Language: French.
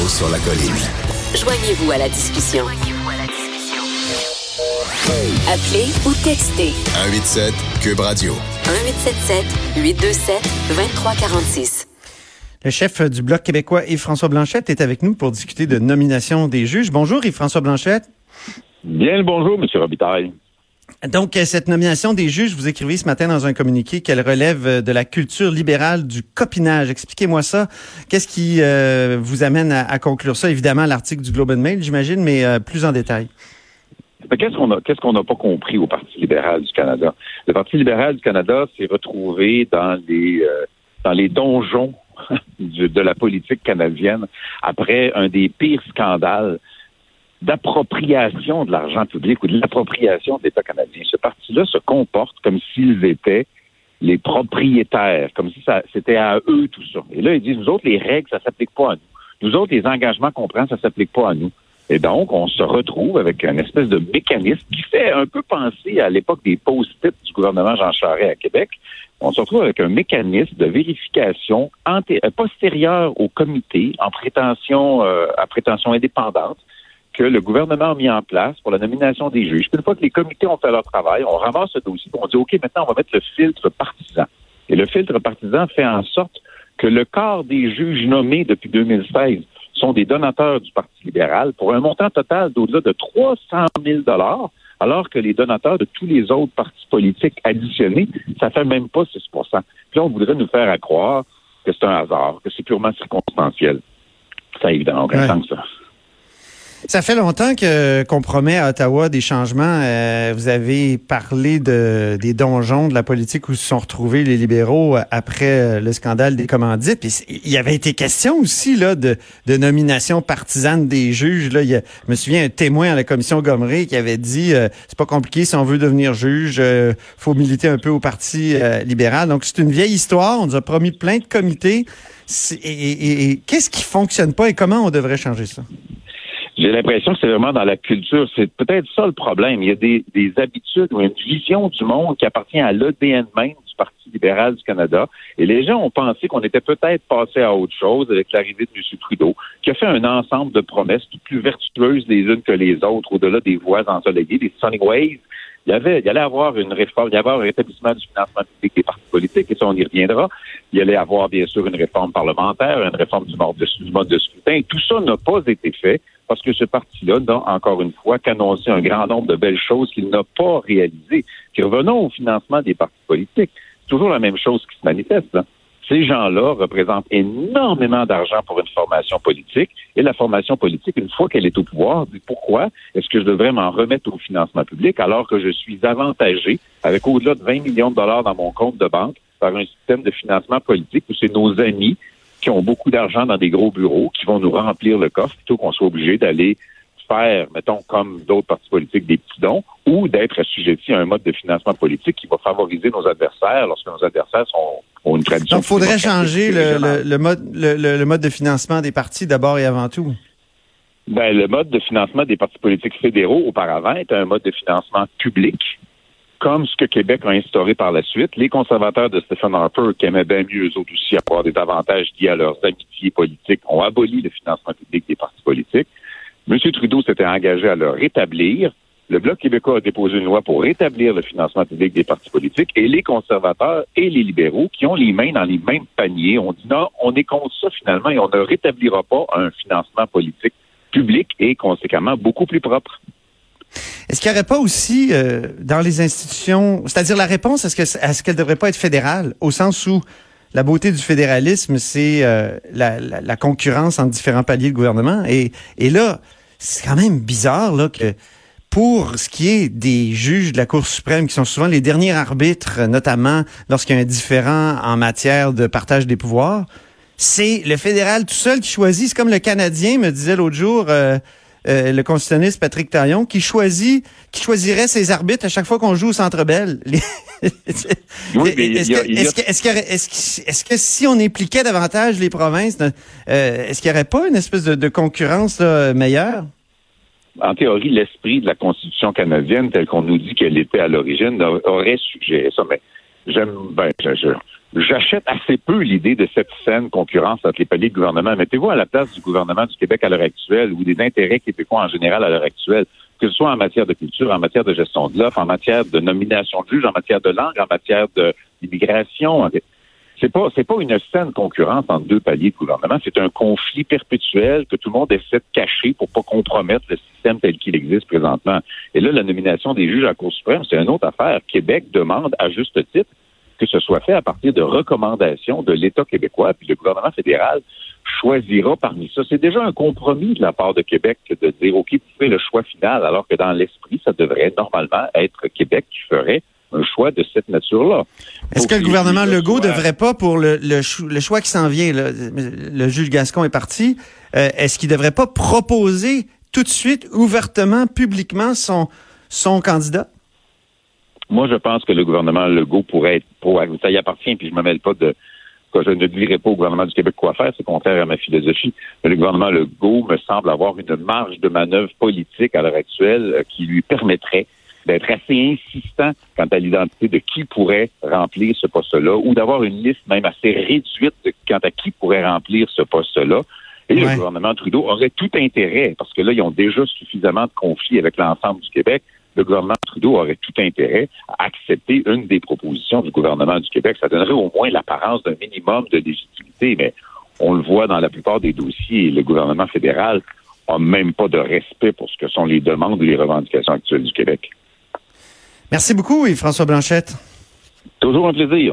Là-haut sur la colline. Joignez-vous à la discussion. Appelez ou textez 187 Cube Radio. 1877 827 2346. Le chef du Bloc québécois Yves-François Blanchette est avec nous pour discuter de nomination des juges. Bonjour Yves-François Blanchette. Bien le bonjour, M. Robitaille. Donc, euh, cette nomination des juges, vous écrivez ce matin dans un communiqué qu'elle relève euh, de la culture libérale du copinage. Expliquez-moi ça. Qu'est-ce qui euh, vous amène à, conclure ça? Évidemment, l'article du Globe and Mail, j'imagine, mais plus en détail. Qu'est-ce qu'on a, qu'est-ce qu'on n'a pas compris au Parti libéral du Canada? Le Parti libéral du Canada s'est retrouvé dans les, dans les donjons de la politique canadienne après un des pires scandales d'appropriation de l'argent public ou de l'appropriation de l'État canadien. Ce parti-là se comporte comme s'ils étaient les propriétaires, comme si ça c'était à eux tout ça. Et là, ils disent, nous autres, les règles, ça s'applique pas à nous. Nous autres, les engagements qu'on prend, ça s'applique pas à nous. Et donc, on se retrouve avec une espèce de mécanisme qui fait un peu penser à l'époque des post-it du gouvernement Jean Charest à Québec. On se retrouve avec un mécanisme de vérification euh, postérieure au comité en prétention, euh, à prétention indépendante que le gouvernement a mis en place pour la nomination des juges. Puis une fois que les comités ont fait leur travail, on ramasse ce dossier, on dit OK, maintenant on va mettre le filtre partisan. Et le filtre partisan fait en sorte que le quart des juges nommés depuis 2016 sont des donateurs du Parti libéral pour un montant total d'au-delà de 300 000 dollars, alors que les donateurs de tous les autres partis politiques additionnés, ça fait même pas 6% Puis là, on voudrait nous faire croire que c'est un hasard, que c'est purement circonstanciel. Ça, évidemment, aucun sens, ça. Ça fait longtemps que qu'on promet à Ottawa des changements. Euh, vous avez parlé de des donjons de la politique où se sont retrouvés les libéraux euh, après euh, le scandale des commandites. Puis il y avait été question aussi là de, de nomination partisane des juges. Là, il y a, je me souviens un témoin à la commission Gomery qui avait dit c'est pas compliqué si on veut devenir juge, faut militer un peu au parti libéral. Donc c'est une vieille histoire. On nous a promis plein de comités. et qu'est-ce qui fonctionne pas et comment on devrait changer ça? J'ai l'impression que c'est vraiment dans la culture. C'est peut-être ça le problème. Il y a des, des habitudes ou une vision du monde qui appartient à l'ADN même du Parti libéral du Canada. Et les gens ont pensé qu'on était peut-être passé à autre chose avec l'arrivée de M. Trudeau, qui a fait un ensemble de promesses toutes plus vertueuses les unes que les autres, au-delà des voies ensoleillées, des sunny ways. Il y, avait, il y allait avoir une réforme, il y avait un rétablissement du financement public des partis politiques, et ça, on y reviendra. Il y allait avoir, bien sûr, une réforme parlementaire, une réforme du mode de, du mode de scrutin. Tout ça n'a pas été fait parce que ce parti-là encore une fois, qu'annoncé un grand nombre de belles choses qu'il n'a pas réalisées. Puis revenons au financement des partis politiques. C'est toujours la même chose qui se manifeste. Hein. Ces gens-là représentent énormément d'argent pour une formation politique. Et la formation politique, une fois qu'elle est au pouvoir, dit pourquoi est-ce que je devrais m'en remettre au financement public alors que je suis avantagé avec au-delà de 20 millions de dollars dans mon compte de banque par un système de financement politique où c'est nos amis qui ont beaucoup d'argent dans des gros bureaux, qui vont nous remplir le coffre plutôt qu'on soit obligé d'aller faire, mettons, comme d'autres partis politiques, des petits dons, ou d'être assujetti à un mode de financement politique qui va favoriser nos adversaires lorsque nos adversaires sont, ont une tradition. Donc, il faudrait changer le, mode, le, mode de financement des partis d'abord et avant tout? Ben, le mode de financement des partis politiques fédéraux auparavant était un mode de financement public comme ce que Québec a instauré par la suite. Les conservateurs de Stephen Harper, qui aimaient bien mieux eux autres aussi avoir des avantages liés à leurs amitiés politiques, ont aboli le financement public des partis politiques. M. Trudeau s'était engagé à le rétablir. Le Bloc québécois a déposé une loi pour rétablir le financement public des partis politiques et les conservateurs et les libéraux qui ont les mains dans les mêmes paniers ont dit non, on est contre ça finalement et on ne rétablira pas un financement politique public et conséquemment beaucoup plus propre. Est-ce qu'il n'y aurait pas aussi euh, dans les institutions, c'est-à-dire la réponse, est-ce que est-ce qu'elle devrait pas être fédérale, au sens où la beauté du fédéralisme, c'est euh, la, concurrence entre différents paliers de gouvernement? Et, et là, c'est quand même bizarre là, que pour ce qui est des juges de la Cour suprême, qui sont souvent les derniers arbitres, notamment lorsqu'il y a un différent en matière de partage des pouvoirs, c'est le fédéral tout seul qui choisit. C'est comme le Canadien me disait l'autre jour, euh, euh, le constitutionniste Patrick Taillon, qui choisit, qui choisirait ses arbitres à chaque fois qu'on joue au Centre Bell. Est-ce que si on impliquait davantage les provinces, euh, est-ce qu'il n'y aurait pas une espèce de, concurrence meilleure? En théorie, l'esprit de la Constitution canadienne, tel qu'on nous dit qu'elle était à l'origine, aurait suggéré ça. Mais j'aime, ben, J'achète assez peu l'idée de cette saine concurrence entre les paliers de gouvernement. Mettez-vous à la place du gouvernement du Québec à l'heure actuelle ou des intérêts québécois en général à l'heure actuelle, que ce soit en matière de culture, en matière de gestion de l'offre, en matière de nomination de juges, en matière de langue, en matière d'immigration. C'est pas c'est pas une saine concurrence entre deux paliers de gouvernement. C'est un conflit perpétuel que tout le monde essaie de cacher pour pas compromettre le système tel qu'il existe présentement. Et là, la nomination des juges à la Cour suprême, c'est une autre affaire. Québec demande à juste titre que ce soit fait à partir de recommandations de l'État québécois, puis le gouvernement fédéral choisira parmi ça. C'est déjà un compromis de la part de Québec de dire, OK, vous faites le choix final, alors que dans l'esprit, ça devrait normalement être Québec qui ferait un choix de cette nature-là. Est-ce que le gouvernement Legault ne devrait pas, pour le, le, choix qui s'en vient, le juge Gascon est parti, euh, est-ce qu'il ne devrait pas proposer tout de suite, ouvertement, publiquement, son, son candidat? Moi, je pense que le gouvernement Legault pourrait être pour ça y appartient, puis je me mêle pas de que je ne dirai pas au gouvernement du Québec quoi faire, c'est contraire à ma philosophie. Mais le gouvernement Legault me semble avoir une marge de manœuvre politique à l'heure actuelle euh, qui lui permettrait d'être assez insistant quant à l'identité de qui pourrait remplir ce poste-là, ou d'avoir une liste même assez réduite quant à qui pourrait remplir ce poste-là. Et le gouvernement Trudeau aurait tout intérêt, parce que là, ils ont déjà suffisamment de conflits avec l'ensemble du Québec, le gouvernement Trudeau aurait tout intérêt à accepter une des propositions du gouvernement du Québec. Ça donnerait au moins l'apparence d'un minimum de légitimité, mais on le voit dans la plupart des dossiers, le gouvernement fédéral n'a même pas de respect pour ce que sont les demandes et les revendications actuelles du Québec. Merci beaucoup, Yves-François Blanchette. Toujours un plaisir.